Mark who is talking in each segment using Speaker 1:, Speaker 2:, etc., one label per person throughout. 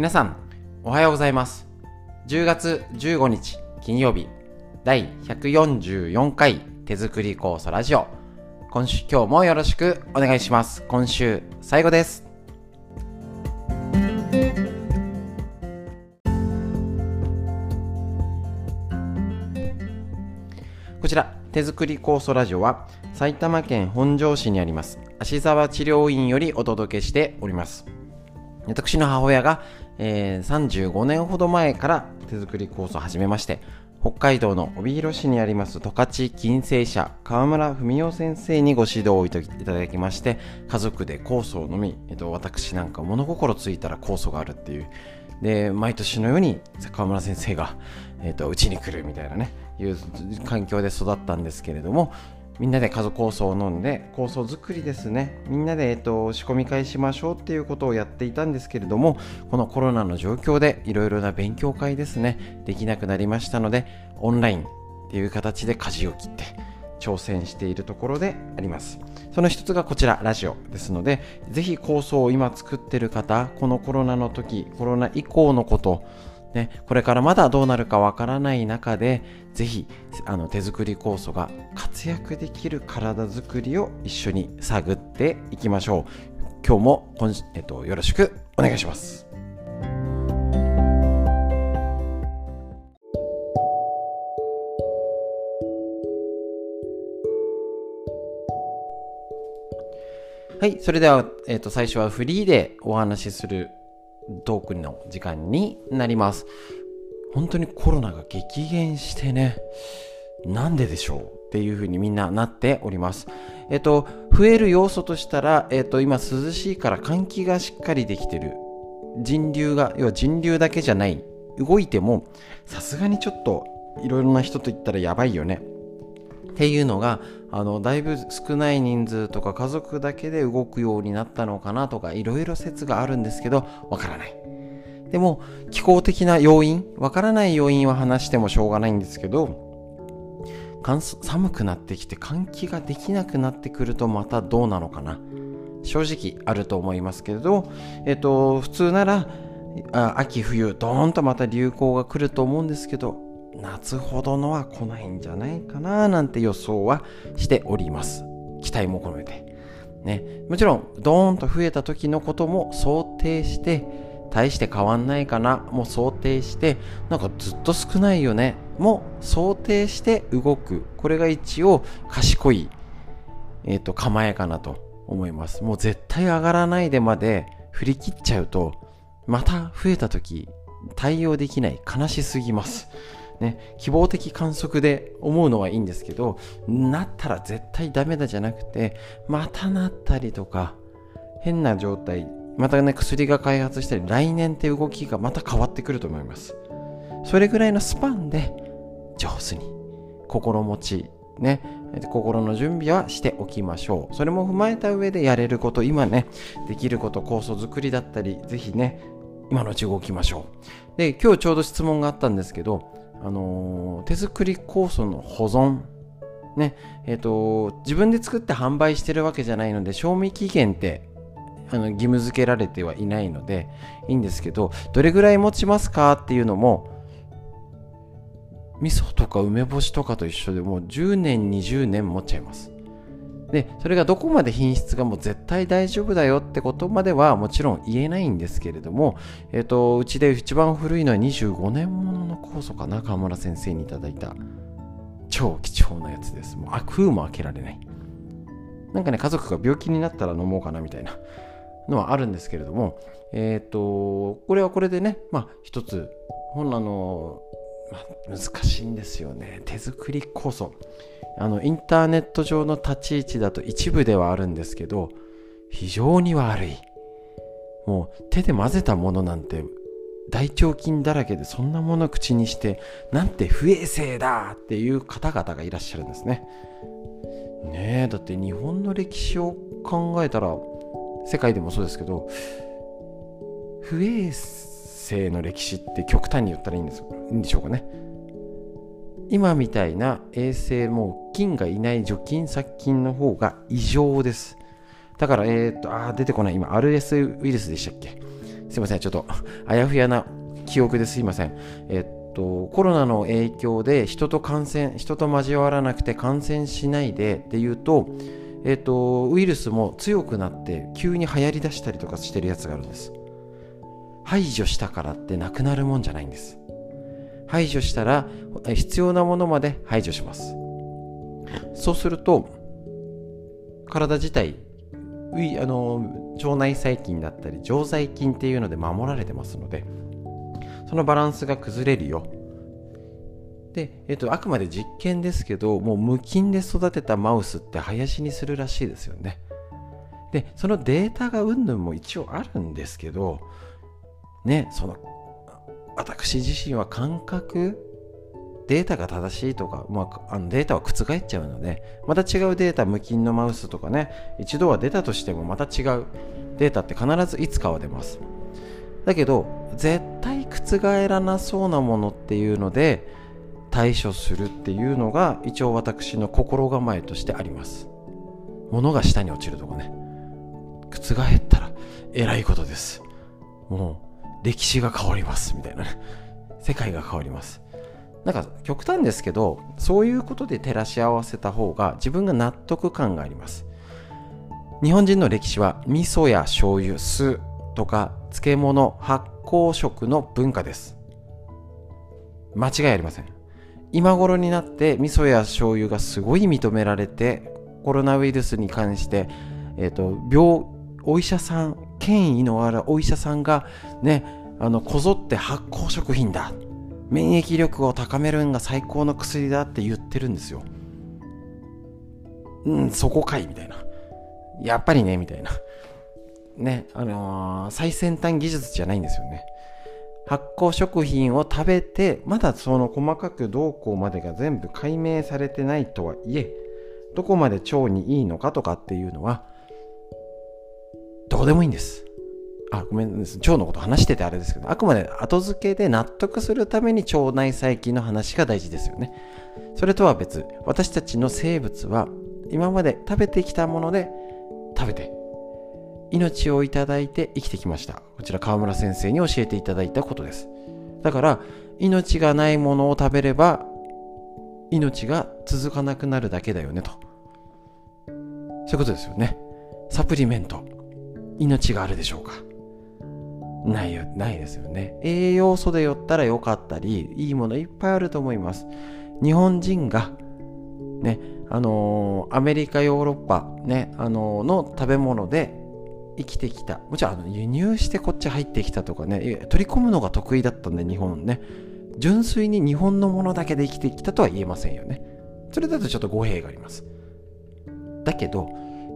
Speaker 1: 皆さん、おはようございます。10月15日金曜日、第144回手作り酵素ラジオ。今週、今日もよろしくお願いします。今週最後です。こちら、手作り酵素ラジオは埼玉県本庄市にあります芦沢治療院よりお届けしております。私の母親が、えー35年ほど前から手作り酵素を始めまして、北海道の帯広市にあります十勝金星社川村文夫先生にご指導をいただきまして、家族で酵素を飲み、えっと、私なんか物心ついたら酵素があるっていう、で、毎年のように川村先生が、えっと、うちに来るみたいなね、いう環境で育ったんですけれども、みんなで家族酵素を飲んで酵素作りですね。みんなで、えっと、仕込み会しましょうっていうことをやっていたんですけれどもこのコロナの状況でいろいろな勉強会ですねできなくなりましたのでオンラインっていう形で舵を切って挑戦しているところであります。その一つがこちらラジオですのでぜひ酵素を今作ってる方このコロナの時コロナ以降のことね、これからまだどうなるかわからない中で、ぜひあの手作り酵素が活躍できる体づくりを一緒に探っていきましょう。今日も、えっと、よろしくお願いします。はい、それでは、えっと、最初はフリーでお話しするトークの時間になります。本当にコロナが激減してね、なんででしょうっていう風にみんななっております。えっと、増える要素としたら、えっと、今涼しいから換気がしっかりできてる。人流が、要は人流だけじゃない。動いても、さすがにちょっといろいろな人と言ったらやばいよね。っていうのがあのだいぶ少ない人数とか家族だけで動くようになったのかなとかいろいろ説があるんですけどわからない。でも気候的な要因わからない要因は話してもしょうがないんですけど寒くなってきて換気ができなくなってくるとまたどうなのかな。正直あると思いますけれどえっと普通なら秋冬ドーンとまた流行が来ると思うんですけど夏ほどのは来ないんじゃないかななんて予想はしております。期待も込めて。ね。もちろんドーンと増えた時のことも想定して大して変わんないかなも想定してなんかずっと少ない。よねも想定して動く。これが一応賢い、えーと、構えかなと思います。もう絶対上がらないでまで振り切っちゃうとまた増えた時対応できない悲しすぎます。ね、希望的観測で思うのはいいんですけど、なったら絶対ダメだじゃなくて、またなったりとか、変な状態、またね、薬が開発したり、来年って動きがまた変わってくると思います。それぐらいのスパンで、上手に、心持ち、ね、心の準備はしておきましょう。それも踏まえた上でやれること、今ね、できること、酵素作りだったり、ぜひね、今のうち動きましょう。で、今日ちょうど質問があったんですけど、あのー、手作り酵素の保存。ね。えっ、ー、と自分で作って販売してるわけじゃないので賞味期限ってあの義務付けられてはいないのでいいんですけどどれぐらい持ちますかっていうのも味噌とか梅干しとかと一緒でもう10年20年持っちゃいます。でそれがどこまで品質がもう絶対大丈夫だよってことまではもちろん言えないんですけれども、えっ、ー、とうちで一番古いのは25年ものの酵素かな川村先生にいただいた超貴重なやつです。もうあ封も開けられない。なんかね家族が病気になったら飲もうかなみたいな のはあるんですけれどもえっ、ー、とこれはこれでねまあ一つ本あの、難しいんですよね。手作り酵素あのインターネット上の立ち位置だと一部ではあるんですけど非常に悪い。もう手で混ぜたものなんて大腸菌だらけでそんなもの口にしてなんて不衛生だっていう方々がいらっしゃるんですね。ねえだって日本の歴史を考えたら世界でもそうですけど不衛生性の歴史って極端に言ったらいいんですいいんでしょうかね。今みたいな衛生も菌がいない除菌殺菌の方が異常です。だからえっ、ー、とあ出てこない。今 RS ウイルスでしたっけ。すいません、ちょっとあやふやな記憶です。いません。えっと、コロナの影響で人と感染、人と交わらなくて感染しないでっていうと、えっと、ウイルスも強くなって急に流行りだしたりとかしてるやつがあるんです。排除したからってなくなるもんじゃないんです。排除したら必要なものまで排除します。そうすると、体自体あの腸内細菌だったり常在菌っていうので守られてますのでそのバランスが崩れるよで、えっと、あくまで実験ですけどもう無菌で育てたマウスって林にするらしいですよねでそのデータがうんぬんも一応あるんですけどねその私自身は感覚データが正しいとか、まあ、あのデータは覆っちゃうので、また違うデータ、無菌のマウスとかね、一度は出たとしてもまた違うデータって必ずいつかは出ます。だけど、絶対覆らなそうなものっていうので、対処するっていうのが一応私の心構えとしてあります。物が下に落ちるとかね。覆ったらえらいことです。もう歴史が変わりますみたいなね。世界が変わります。なんか極端ですけどそういうことで照らし合わせた方が自分が納得感があります日本人の歴史は味噌や醤油酢とか漬物発酵食の文化です間違いありません今頃になって味噌や醤油がすごい認められてコロナウイルスに関して、えーと、病お医者さん権威のあるお医者さんがねあのこぞって発酵食品だ免疫力を高めるんが最高の薬だって言ってるんですよ。うん、そこかいみたいな。やっぱりね、みたいな。ね、あのー、最先端技術じゃないんですよね。発酵食品を食べて、まだその細かくどうこうまでが全部解明されてないとはいえ、どこまで腸にいいのかとかっていうのは、どうでもいいんです。あ、ごめん、腸のこと話しててあれですけど、あくまで後付けで納得するために腸内細菌の話が大事ですよね。それとは別、私たちの生物は今まで食べてきたもので食べて、命をいただいて生きてきました。こちら川村先生に教えていただいたことです。だから、命がないものを食べれば、命が続かなくなるだけだよねと。そういうことですよね。サプリメント、命があるでしょうか？ないよ、ないですよね。栄養素で寄ったら良かったり、いいものいっぱいあると思います。日本人が、ね、あのー、アメリカ、ヨーロッパ、ね、あのー、の食べ物で生きてきた。もちろん、あの、輸入してこっち入ってきたとかね、取り込むのが得意だったんで、日本ね。純粋に日本のものだけで生きてきたとは言えませんよね。それだとちょっと語弊があります。だけど、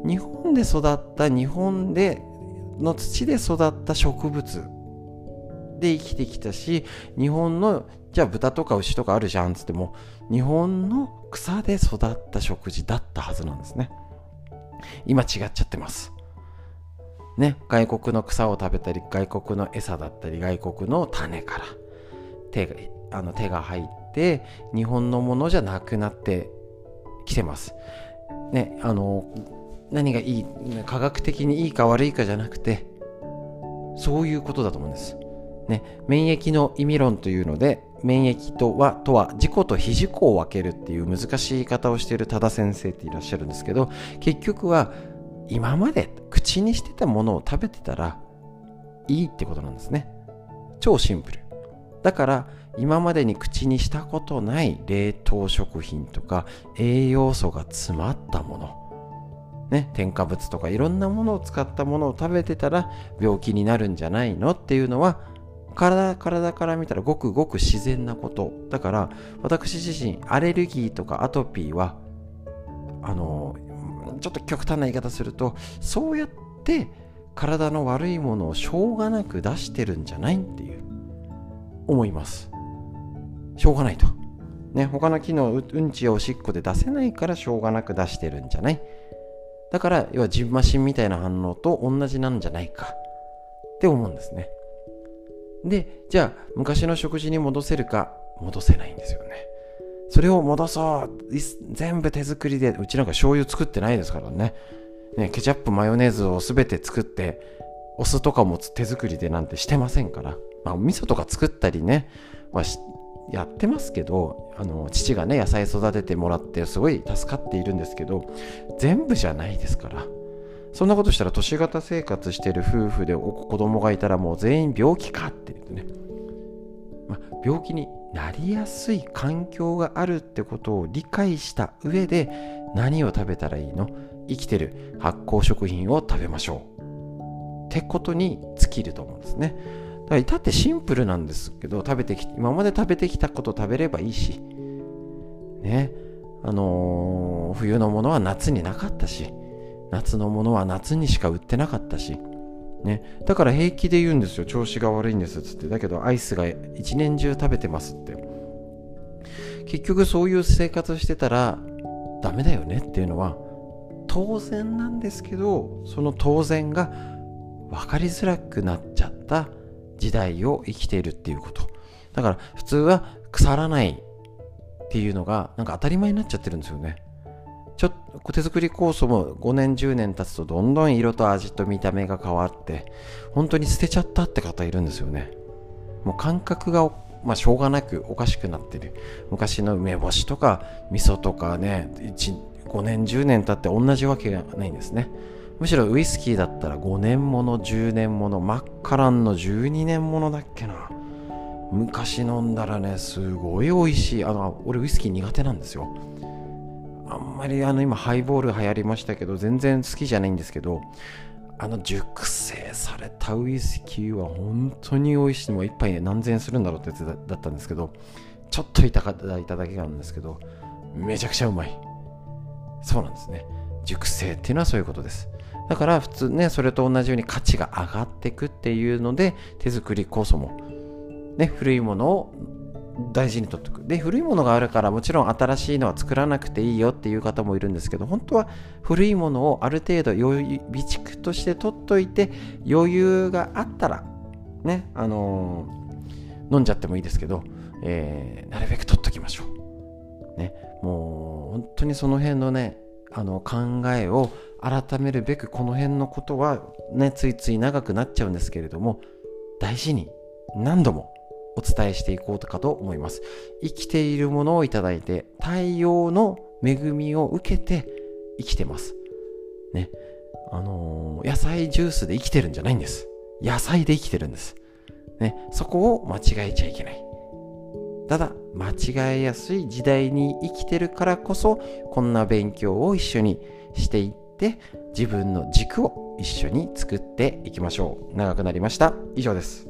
Speaker 1: 日本で育った日本での土で育った植物で生きてきたし日本のじゃあ豚とか牛とかあるじゃんっつっても日本の草で育った食事だったはずなんですね。今違っちゃってます。ね外国の草を食べたり外国の餌だったり外国の種から手があの手が入って日本のものじゃなくなってきてます。ねあの何がいい科学的にいいか悪いかじゃなくてそういうことだと思うんです。ね、免疫の意味論というので免疫とはとは自己と非自己を分けるっていう難しい言い方をしている多田先生っていらっしゃるんですけど結局は今まで口にしてたものを食べてたらいいってことなんですね。超シンプル。だから今までに口にしたことない冷凍食品とか栄養素が詰まったもの。ね、添加物とかいろんなものを使ったものを食べてたら病気になるんじゃないの？っていうのは体体から見たらごくごく自然なこと。だから私自身アレルギーとかアトピーはあのちょっと極端な言い方するとそうやって体の悪いものをしょうがなく出してるんじゃないっていう思います。しょうがないと。ね他の機能うんちやおしっこで出せないからしょうがなく出してるんじゃない。だから、要はジンマシンみたいな反応と同じなんじゃないかって思うんですね。で、じゃあ、昔の食事に戻せるか、戻せないんですよね。それを戻そう全部手作りで、うちなんか醤油作ってないですからね。ね、ケチャップ、マヨネーズを全て作って、お酢とかも手作りでなんてしてませんから、まあ、味噌とか作ったりね、まあ、やってますけどあの父がね野菜育ててもらってすごい助かっているんですけど全部じゃないですから。そんなことしたら都市型生活してる夫婦で子供がいたらもう全員病気かって言ってね、ま、病気になりやすい環境があるってことを理解した上で何を食べたらいいの？生きてる発酵食品を食べましょう。ってことに尽きると思うんですね。だから至ってシンプルなんですけど食べてき今まで食べてきたこと食べればいいし。ね。あのー、冬のものは夏になかったし夏のものは夏にしか売ってなかったし、ね、だから平気で言うんですよ。調子が悪いんですっつって。だけどアイスが一年中食べてますって。結局そういう生活してたらダメだよねっていうのは当然なんですけどその当然が分かりづらくなっちゃった時代を生きているっていうこと。だから普通は腐らないっていうのがなんか当たり前になっちゃってるんですよね。ちょっと手作り酵素も5年10年経つとどんどん色と味と見た目が変わって本当に捨てちゃったって方いるんですよね。もう感覚がまあしょうがなくおかしくなってる。昔の梅干しとか味噌とかね5年10年経って同じわけがないんですね。むしろウイスキーだったら5年もの10年ものマッカランの12年ものだっけな。昔飲んだらねすごい美味しい。あの俺ウイスキー苦手なんですよ。あんまりあの今ハイボール流行りましたけど全然好きじゃないんですけどあの熟成されたウイスキーは本当に美味しい。もう一杯何千円するんだろうってやつだったんですけどちょっといただいただけなんですけどめちゃくちゃうまい。そうなんですね。熟成っていうのはそういうことです。だから普通ねそれと同じように価値が上がっていくっていうので手作り酵素もね古いものを大事にとっておく。で古いものがあるからもちろん新しいのは作らなくていいよっていう方もいるんですけど本当は古いものをある程度備蓄として取っといて余裕があったらねあのー、飲んじゃってもいいですけど、えー、なるべく取っときましょう。ねもう本当にその辺のねあの考えを改めるべくこの辺のことはねついつい長くなっちゃうんですけれども大事に何度もお伝えしていこうかと思います。生きているものをいただいて、太陽の恵みを受けて生きてます。ね。あのー、野菜ジュースで生きてるんじゃないんです。野菜で生きてるんです。ね。そこを間違えちゃいけない。ただ、間違えやすい時代に生きてるからこそ、こんな勉強を一緒にしていって、で自分の軸を一緒に作っていきましょう。長くなりました。以上です。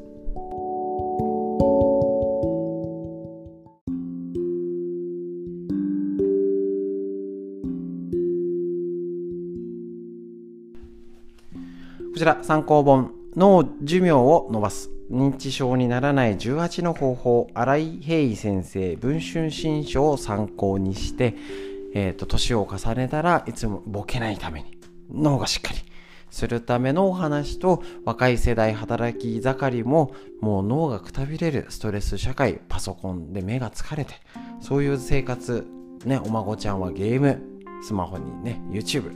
Speaker 1: こちら参考本脳寿命を伸ばす認知症にならない18の方法新井平井先生文春新書を参考にしてえっ、ー、と年を重ねたらいつもボケないために脳がしっかり。するためのお話と若い世代働き盛りももう脳がくたびれるストレス社会パソコンで目が疲れてそういう生活ねお孫ちゃんはゲームスマホにね YouTube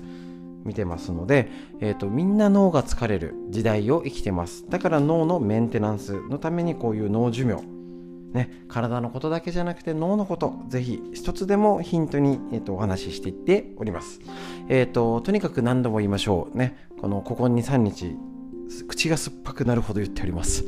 Speaker 1: 見てますので、えーと、みんな脳が疲れる時代を生きてます。だから脳のメンテナンスのためにこういう脳寿命ね、体のことだけじゃなくて脳のことぜひ一つでもヒントに、えーと、お話ししていっております、えーと、とにかく何度も言いましょう。ねこのここ23日口が酸っぱくなるほど言っております。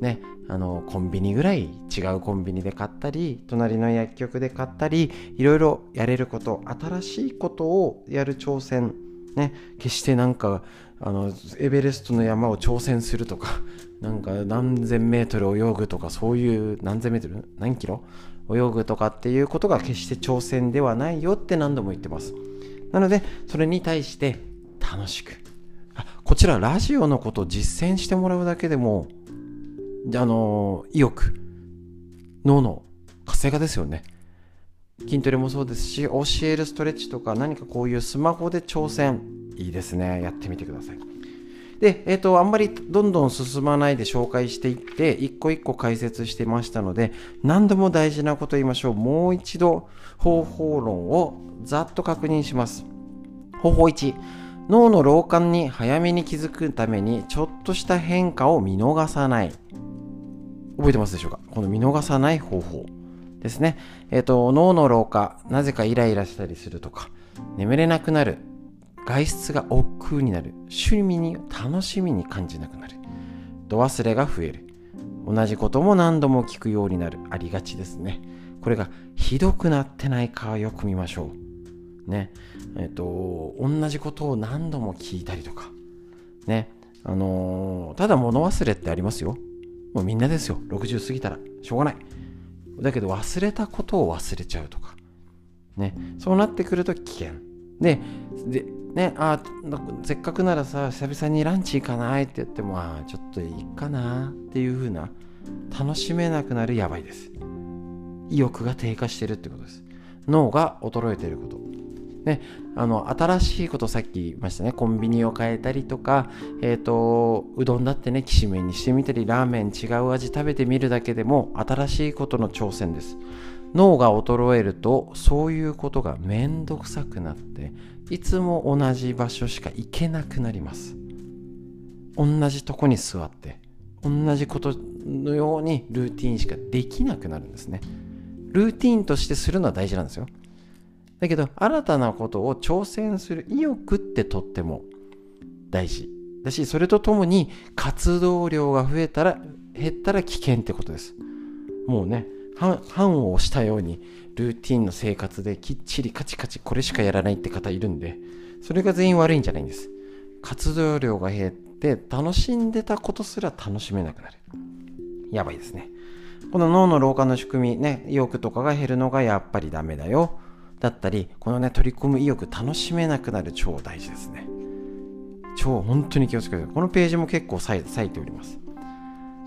Speaker 1: ねあのコンビニぐらい違うコンビニで買ったり隣の薬局で買ったりいろいろやれること新しいことをやる挑戦。ね、決してなんかあのエベレストの山を挑戦するとかなんか何千メートル泳ぐとかそういう何千メートル？何キロ？泳ぐとかっていうことが決して挑戦ではないよって何度も言ってます。なのでそれに対して楽しく。こちらラジオのことを実践してもらうだけでもあの意欲脳の活性化ですよね。筋トレもそうですし教えるストレッチとか何かこういうスマホで挑戦いいですね。やってみてください。で、えっ、ー、と、あんまりどんどん進まないで紹介していって、一個一個解説してましたので、何度も大事なこと言いましょう。もう一度方法論をざっと確認します。方法1、脳の老化に早めに気づくためにちょっとした変化を見逃さない覚えてますでしょうか？この見逃さない方法ですね。えっ、ー、と、脳の老化、なぜかイライラしたりするとか、眠れなくなる、外出が億劫になる、趣味に楽しみに感じなくなる、度忘れが増える、同じことも何度も聞くようになる、ありがちですね。これがひどくなってないかよく見ましょう。ね。えっ、と、同じことを何度も聞いたりとか、ね。あのー、ただ物忘れってありますよ。もうみんなですよ。60過ぎたら。しょうがない。だけど忘れたことを忘れちゃうとか。ね。そうなってくると危険。で、で、ね、あせっかくならさ、久々にランチ行かない？って言っても、あちょっといいかなっていう風な、楽しめなくなるやばいです。意欲が低下してるってことです。脳が衰えてること。ね、あの新しいことさっき言いましたねコンビニを変えたりとか、えーと、うどんだってねきしめんにしてみたりラーメン違う味食べてみるだけでも新しいことの挑戦です脳が衰えるとそういうことがめんどくさくなっていつも同じ場所しか行けなくなります。同じとこに座って同じことのようにルーティンしかできなくなるんですね。ルーティンとしてするのは大事なんですよ。だけど新たなことを挑戦する意欲ってとっても大事。だしそれとともに活動量が増えたら減ったら危険ってことです。もうね反を押したようにルーティンの生活できっちりカチカチこれしかやらないって方いるんでそれが全員悪いんじゃないんです。活動量が減って楽しんでたことすら楽しめなくなる。やばいですね。この脳の老化の仕組みね意欲とかが減るのがやっぱりダメだよ。だったり、このね、取り込む意欲楽しめなくなる超大事ですね。超本当に気をつけてこのページも結構割いております。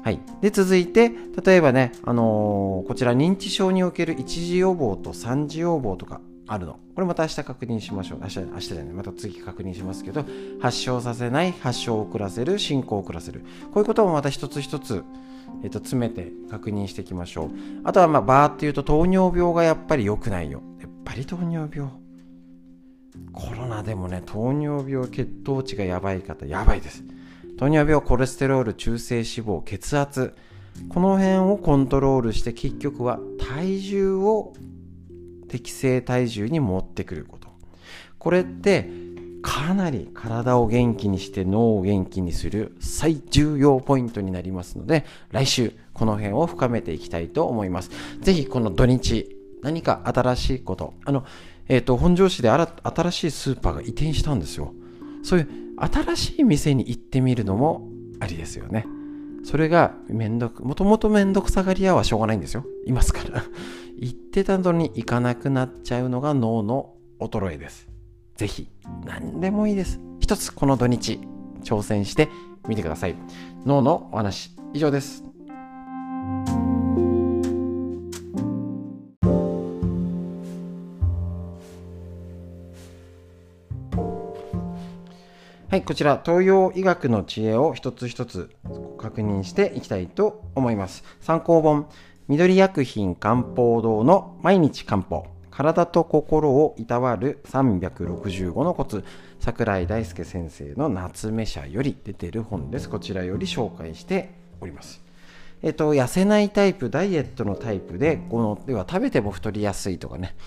Speaker 1: はい。で、続いて、例えばね、あのー、こちら認知症における一次予防と三次予防とかあるの。これまた明日確認しましょう。明日、明日じゃない。また次確認しますけど、発症させない、発症を遅らせる、進行を遅らせる。こういうこともまた一つ一つ、えっと、詰めて確認していきましょう。あとは、まあ、バーっていうと糖尿病がやっぱり良くないよやっ。ぱり糖尿病コロナでもね糖尿病血糖値がやばい方やばいです糖尿病コレステロール中性脂肪血圧この辺をコントロールして結局は体重を適正体重に持ってくることこれってかなり体を元気にして脳を元気にする最重要ポイントになりますので来週この辺を深めていきたいと思います是非この土日何か新しいこと。あの、えっ、ー、と、本庄市で新しいスーパーが移転したんですよ。そういう新しい店に行ってみるのもありですよね。それがめんどく、もともとめんどくさがり屋はしょうがないんですよ。いますから。行ってたのに行かなくなっちゃうのが脳の衰えです。ぜひ、何でもいいです。一つこの土日、挑戦してみてください。脳のお話、以上です。はい、こちら東洋医学の知恵を一つ一つ確認していきたいと思います。参考本、緑薬品漢方堂の毎日漢方、体と心をいたわる365のコツ、桜井大輔先生の夏目社より出てる本です。こちらより紹介しております。えっと、痩せないタイプ、ダイエットのタイプで、この、では食べても太りやすいとかね、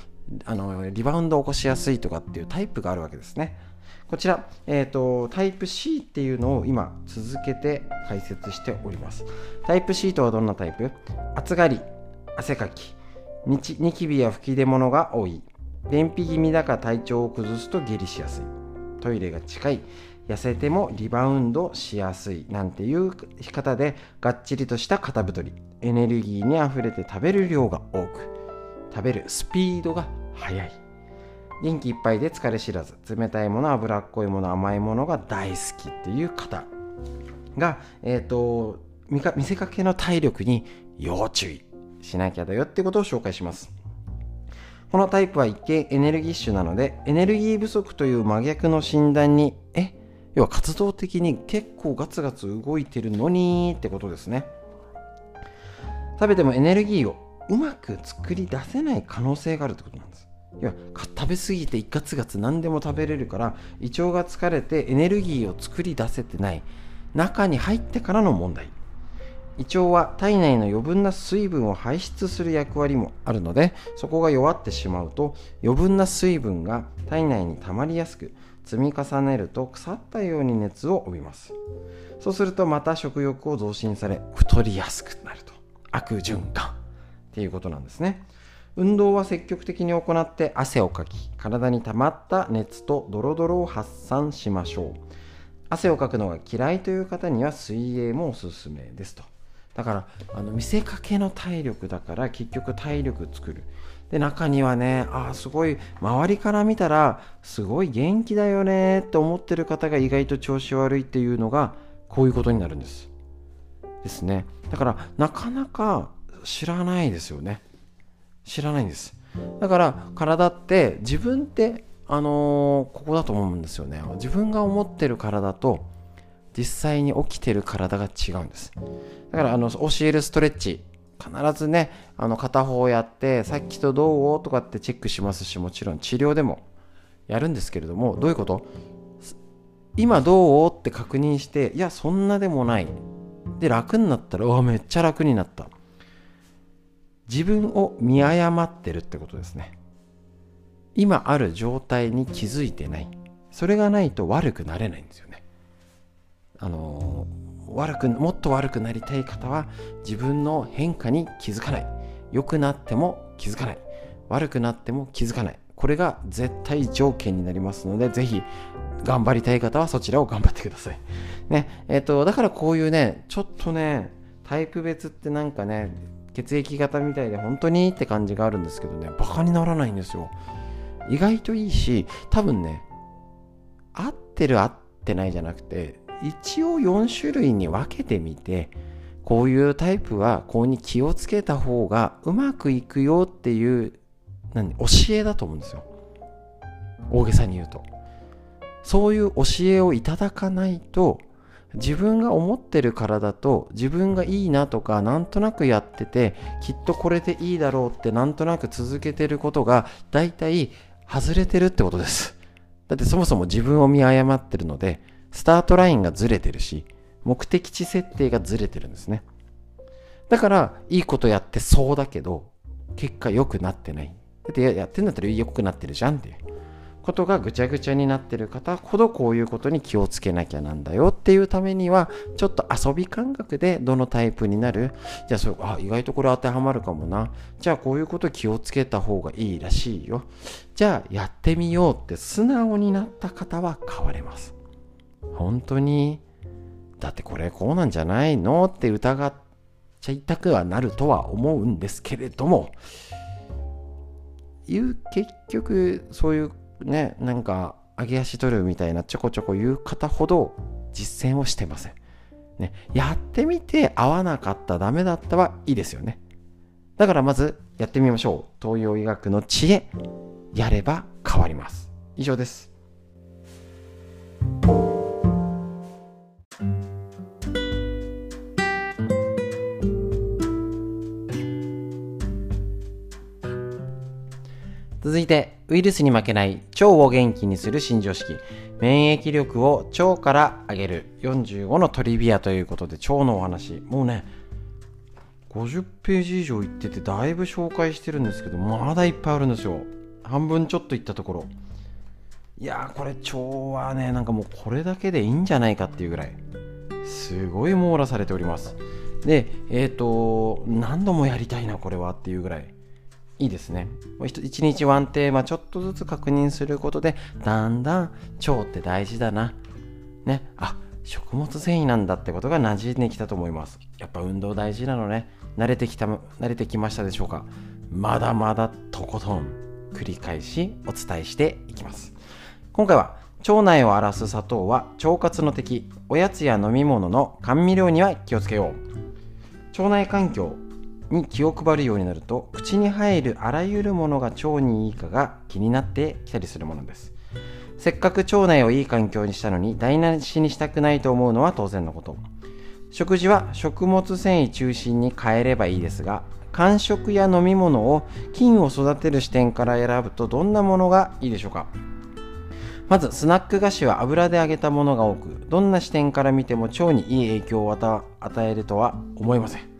Speaker 1: あの、リバウンドを起こしやすいとかっていうタイプがあるわけですね。こちら、えーと、タイプ C っていうのを今続けて解説しております。タイプ C とはどんなタイプ？暑がり、汗かき、ニキビや吹き出物が多い、便秘気味だか体調を崩すと下痢しやすい、トイレが近い、痩せてもリバウンドしやすい。なんていう方でがっちりとした肩太り。エネルギーにあふれて食べる量が多く。食べるスピードが速い。元気いっぱいで疲れ知らず冷たいもの脂っこいもの甘いものが大好きっていう方が、えーと、見見せかけの体力に要注意しなきゃだよってことを紹介します。このタイプは一見エネルギッシュなのでエネルギー不足という真逆の診断にえ要は活動的に結構ガツガツ動いてるのにってことですね。食べてもエネルギーをうまく作り出せない可能性があるってことなんです。いや食べ過ぎてガツガツ何でも食べれるから胃腸が疲れてエネルギーを作り出せてない。中に入ってからの問題。胃腸は体内の余分な水分を排出する役割もあるのでそこが弱ってしまうと余分な水分が体内に溜まりやすく積み重ねると腐ったように熱を帯びます。そうするとまた食欲を増進され太りやすくなると。悪循環。っていうことなんですね。運動は積極的に行って汗をかき体に溜まった熱とドロドロを発散しましょう。汗をかくのが嫌いという方には水泳もおすすめですと。だからあの見せかけの体力だから結局体力作る。で中にはねあすごい周りから見たらすごい元気だよねって思ってる方が意外と調子悪いっていうのがこういうことになるんです。ですね。だからなかなか知らないですよね。知らないんです。だから体って自分ってあのー、ここだと思うんですよね。自分が思ってる体と実際に起きてる体が違うんです。だからあの教えるストレッチ。必ずねあの片方やってさっきとどう？とかってチェックしますしもちろん治療でも。やるんですけれどもどういうこと？今どう？って確認していやそんなでもない。で楽になったらうわめっちゃ楽になった。自分を見誤ってるってことですね。今ある状態に気づいてない。それがないと悪くなれないんですよね。あの悪くもっと悪くなりたい方は自分の変化に気づかない。良くなっても気づかない。悪くなっても気づかない。これが絶対条件になりますのでぜひ頑張りたい方はそちらを頑張ってください。ね。えっ、ー、とだからこういうねちょっとねタイプ別ってなんかね血液型みたいで本当にって感じがあるんですけどね。バカにならないんですよ。意外といいし多分ね合ってる合ってないじゃなくて一応4種類に分けてみてこういうタイプはこうに気をつけた方がうまくいくよっていう何教えだと思うんですよ。大げさに言うと。そういう教えをいただかないと自分が思ってる体と自分がいいなとかなんとなくやっててきっとこれでいいだろうってなんとなく続けてることが大体外れてるってことですだってそもそも自分を見誤ってるのでスタートラインがずれてるし、目的地設定がずれてるんですね。だから、いいことやってそうだけど、結果良くなってない。だってやってんだったら良くなってるじゃんっていうことがぐちゃぐちゃになってる方ほどこういうことに気をつけなきゃなんだよっていうためには、ちょっと遊び感覚でどのタイプになる？じゃあそれ、あ、意外とこれ当てはまるかもな。じゃあこういうこと気をつけた方がいいらしいよ。じゃあやってみようって素直になった方は変われます。本当に？だってこれこうなんじゃないの？って疑っちゃいたくはなるとは思うんですけれども結局そういうねなんか揚げ足取るみたいなちょこちょこ言う方ほど実践をしてません。ね、やってみて合わなかったダメだったはいいですよね。だからまずやってみましょう。東洋医学の知恵。やれば変わります。以上です。続いて、ウイルスに負けない腸を元気にする新常識。免疫力を腸から上げる45のトリビアということで腸のお話。もうね、50ページ以上いっててだいぶ紹介してるんですけど、まだいっぱいあるんですよ。半分ちょっといったところ。いやー、これ腸はね、なんかもうこれだけでいいんじゃないかっていうぐらい、すごい網羅されております。で、えっ、ー、と、何度もやりたいな、これはっていうぐらい。いいですね。一日ワンテーマちょっとずつ確認することで、だんだん腸って大事だな。ね。あ、食物繊維なんだってことが馴染んできたと思います。やっぱ運動大事なのね。慣れてきた、慣れてきましたでしょうか。まだまだとことん繰り返しお伝えしていきます。今回は腸内を荒らす砂糖は腸活の敵。おやつや飲み物の甘味料には気をつけよう。腸内環境に気を配るようになると口に入るあらゆるものが腸にいいかが気になってきたりするものです。せっかく腸内をいい環境にしたのに台無しにしたくないと思うのは当然のこと。食事は食物繊維中心に変えればいいですが間食や飲み物を菌を育てる視点から選ぶとどんなものがいいでしょうか。まずスナック菓子は油で揚げたものが多くどんな視点から見ても腸にいい影響を与えるとは思えません。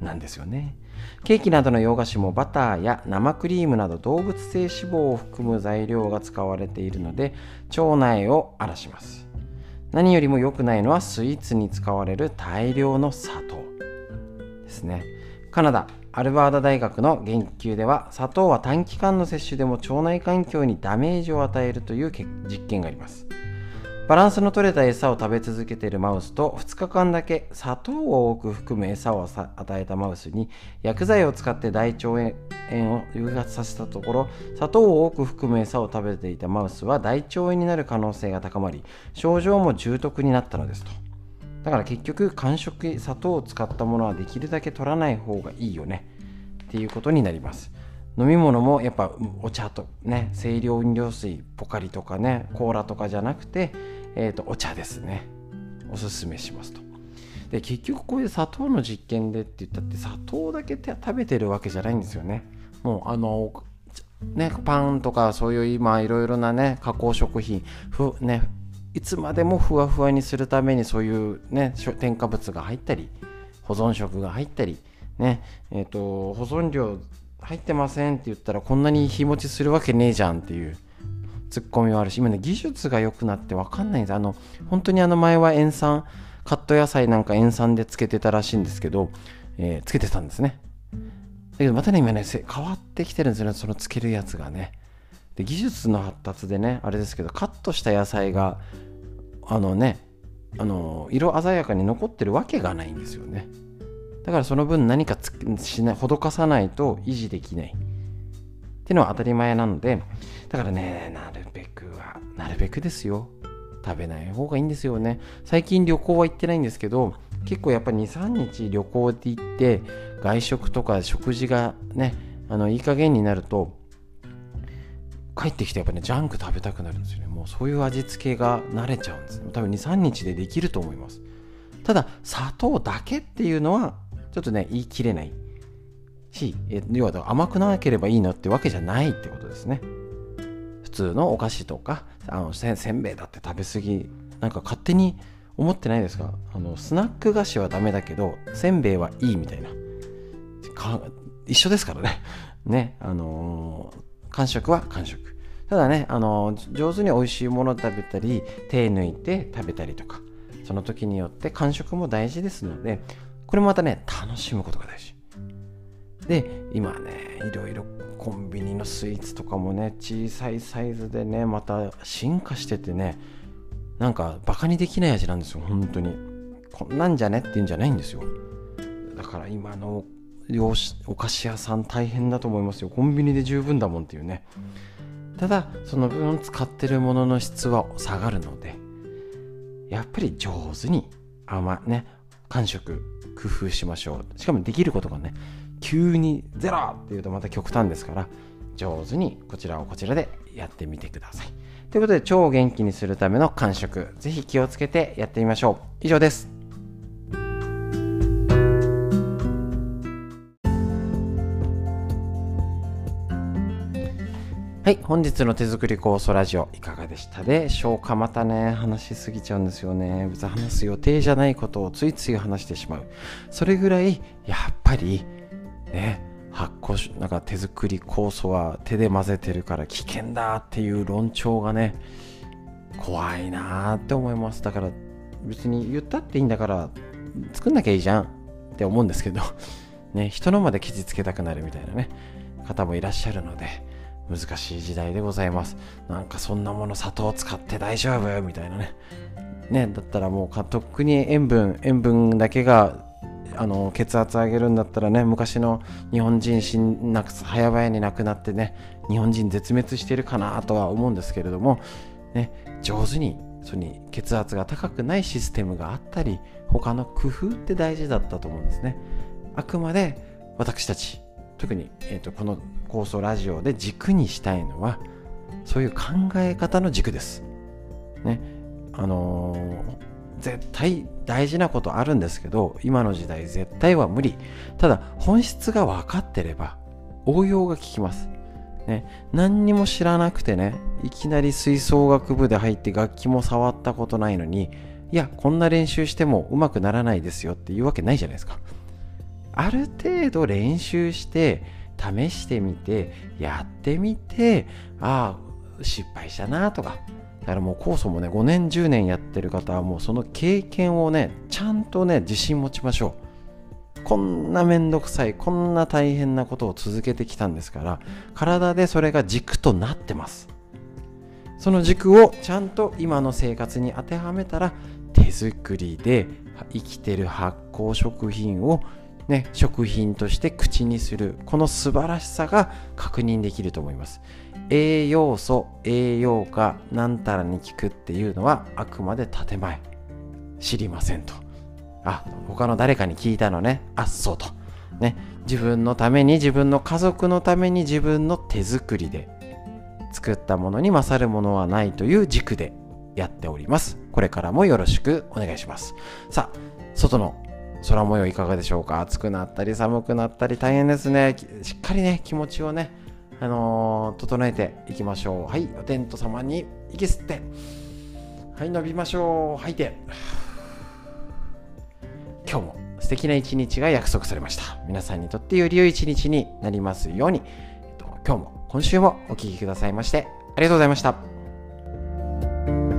Speaker 1: なんですよね。ケーキなどの洋菓子もバターや生クリームなど動物性脂肪を含む材料が使われているので腸内を荒らします。何よりも良くないのはスイーツに使われる大量の砂糖ですね。カナダアルバーダ大学の研究では砂糖は短期間の摂取でも腸内環境にダメージを与えるという実験があります。バランスの取れた餌を食べ続けているマウスと2日間だけ砂糖を多く含む餌を与えたマウスに薬剤を使って大腸炎を誘発させたところ砂糖を多く含む餌を食べていたマウスは大腸炎になる可能性が高まり症状も重篤になったのですと。だから結局間食砂糖を使ったものはできるだけ取らない方がいいよね。っていうことになります。飲み物もやっぱお茶とね清涼飲料水ポカリとかねコーラとかじゃなくてえーと、お茶ですね。おすすめしますと。で結局こういう砂糖の実験でって言ったって砂糖だけ食べてるわけじゃないんですよね。もうあのねパンとかそういう今いろいろなね加工食品ふねいつまでもふわふわにするためにそういうね添加物が入ったり保存食が入ったりねえっ、ー、と保存料入ってませんって言ったらこんなに日持ちするわけねえじゃんっていう。ツッコミはあるし今ね技術が良くなって分かんないんです。あの本当にあの前は塩酸カット野菜なんか塩酸でつけてたらしいんですけど、えー、つけてたんですね。だけどまたね今ね変わってきてるんですよねそのつけるやつがね。で技術の発達でねあれですけどカットした野菜があのねあの色鮮やかに残ってるわけがないんですよね。だからその分何かつしない施かさないと維持できない。っていうのは当たり前なのでだからねなるべくはなるべくですよ。食べない方がいいんですよね。最近旅行は行ってないんですけど結構やっぱ23日旅行で行って外食とか食事がねあのいい加減になると帰ってきてやっぱねジャンク食べたくなるんですよね。もうそういう味付けが慣れちゃうんです多分23日でできると思います。ただ砂糖だけっていうのはちょっとね言い切れない。し、え要は甘くなければいいのってわけじゃないってことですね。普通のお菓子とかあのせんべいだって食べ過ぎなんか勝手に思ってないですか？あのスナック菓子はダメだけどせんべいはいいみたいな。一緒ですからね。ねあのー、完食は完食。ただね、あのー、上手に美味しいもの食べたり手抜いて食べたりとかその時によって完食も大事ですのでこれもまたね楽しむことが大事。で今ねいろいろコンビニのスイーツとかもね小さいサイズでねまた進化しててねなんかバカにできない味なんですよ本当に。こんなんじゃねって言うんじゃないんですよ。だから今のお菓子屋さん大変だと思いますよ。コンビニで十分だもんっていうね。ただその分使ってるものの質は下がるのでやっぱり上手に甘ね感触工夫しましょう。しかもできることがね急にゼロっていうとまた極端ですから上手にこちらをこちらでやってみてくださいということで腸を元気にするための感触ぜひ気をつけてやってみましょう以上ですはい、本日の手作り酵素ラジオいかがでしたでしょうか？またね、話しすぎちゃうんですよね。別に話す予定じゃないことをついつい話してしまう。それぐらい、やっぱりね発酵なんか手作り酵素は手で混ぜてるから危険だっていう論調がね怖いなって思いますだから別に言ったっていいんだから作んなきゃいいじゃんって思うんですけど ね人のまで傷つけたくなるみたいなね方もいらっしゃるので難しい時代でございます。なんかそんなもの砂糖使って大丈夫みたいなね。ねだったらもうとっくに塩分塩分だけがあの血圧上げるんだったらね昔の日本人死なく早々に亡くなってね日本人絶滅してるかなとは思うんですけれども、ね、上手にそれに血圧が高くないシステムがあったり他の工夫って大事だったと思うんですね。あくまで私たち特に、えーと、この構想ラジオで軸にしたいのはそういう考え方の軸です。ねあのー絶対大事なことあるんですけど今の時代絶対は無理。ただ本質が分かってれば応用が効きます。ね、何にも知らなくてねいきなり吹奏楽部で入って楽器も触ったことないのにいやこんな練習しても上手くならないですよっていうわけないじゃないですか。ある程度練習して試してみてやってみてああ失敗したなとかだからもう酵素もね5年10年やってる方はもうその経験をねちゃんとね自信持ちましょう。こんなめんどくさいこんな大変なことを続けてきたんですから体でそれが軸となってます。その軸をちゃんと今の生活に当てはめたら手作りで生きてる発酵食品をね、食品として口にするこの素晴らしさが確認できると思います。栄養素栄養価なんたらに効くっていうのはあくまで建前知りませんと。あ他の誰かに聞いたのね。あっそうと。ね。自分のために自分の家族のために自分の手作りで作ったものに勝るものはないという軸でやっております。これからもよろしくお願いします。さあ外の空模様いかがでしょうか？暑くなったり寒くなったり大変ですね。しっかりね気持ちをねあのー、整えていきましょう。はいお天道様に息吸って。はい伸びましょう。吐いて。今日も素敵な一日が約束されました。皆さんにとってより良い一日になりますように、えっと、今日も今週もお聴きくださいましてありがとうございました。